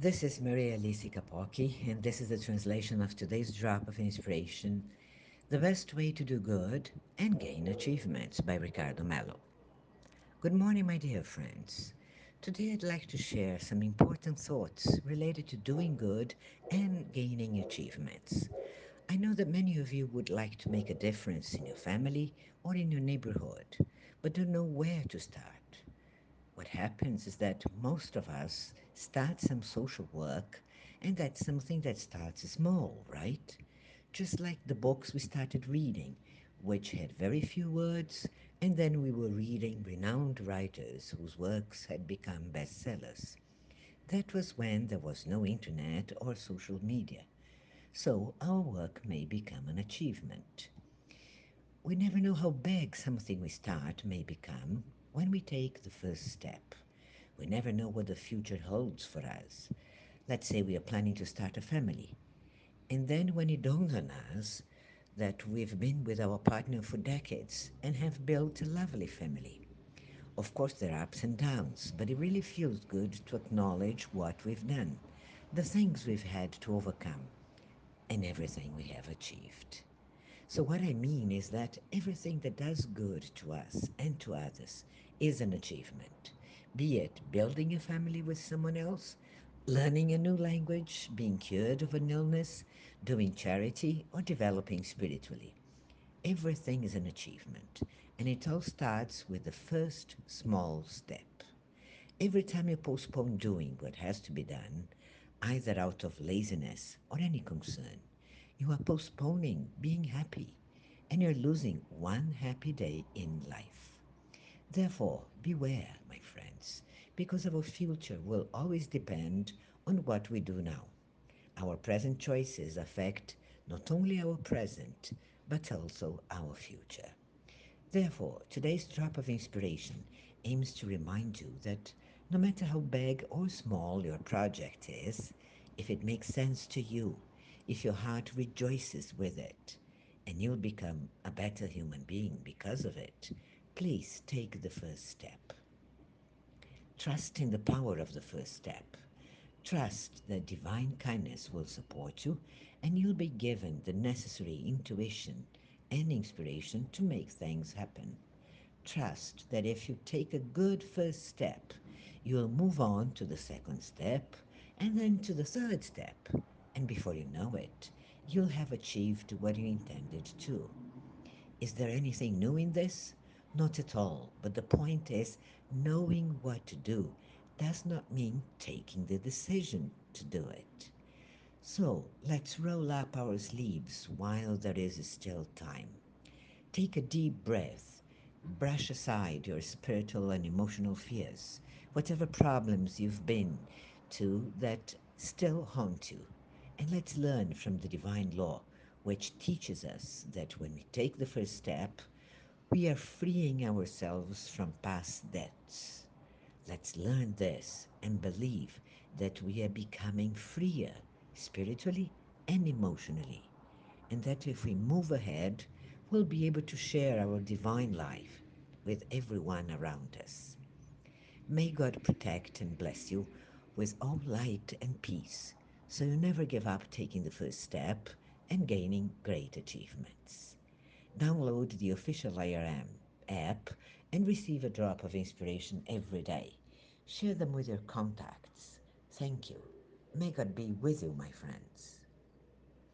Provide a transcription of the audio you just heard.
This is Maria Lisi Kapoki, and this is the translation of today's drop of inspiration The Best Way to Do Good and Gain Achievements by Ricardo Mello. Good morning, my dear friends. Today I'd like to share some important thoughts related to doing good and gaining achievements. I know that many of you would like to make a difference in your family or in your neighborhood, but don't know where to start. What happens is that most of us start some social work, and that's something that starts small, right? Just like the books we started reading, which had very few words, and then we were reading renowned writers whose works had become bestsellers. That was when there was no internet or social media, so our work may become an achievement. We never know how big something we start may become when we take the first step. We never know what the future holds for us. Let's say we are planning to start a family. And then when it dawns on us that we've been with our partner for decades and have built a lovely family. Of course, there are ups and downs, but it really feels good to acknowledge what we've done, the things we've had to overcome, and everything we have achieved. So, what I mean is that everything that does good to us and to others is an achievement. Be it building a family with someone else, learning a new language, being cured of an illness, doing charity, or developing spiritually. Everything is an achievement, and it all starts with the first small step. Every time you postpone doing what has to be done, either out of laziness or any concern, you are postponing being happy and you're losing one happy day in life. Therefore, beware, my friends, because our future will always depend on what we do now. Our present choices affect not only our present, but also our future. Therefore, today's drop of inspiration aims to remind you that no matter how big or small your project is, if it makes sense to you if your heart rejoices with it and you'll become a better human being because of it, please take the first step. Trust in the power of the first step. Trust that divine kindness will support you and you'll be given the necessary intuition and inspiration to make things happen. Trust that if you take a good first step, you'll move on to the second step and then to the third step and before you know it, you'll have achieved what you intended to. Is there anything new in this? Not at all, but the point is knowing what to do does not mean taking the decision to do it. So let's roll up our sleeves while there is still time. Take a deep breath. Brush aside your spiritual and emotional fears, whatever problems you've been to that still haunt you and let's learn from the divine law, which teaches us that when we take the first step, we are freeing ourselves from past debts. Let's learn this and believe that we are becoming freer spiritually and emotionally, and that if we move ahead, we'll be able to share our divine life with everyone around us. May God protect and bless you with all light and peace so you never give up taking the first step and gaining great achievements. Download the official IRM app and receive a drop of inspiration every day. Share them with your contacts. Thank you. May God be with you, my friends.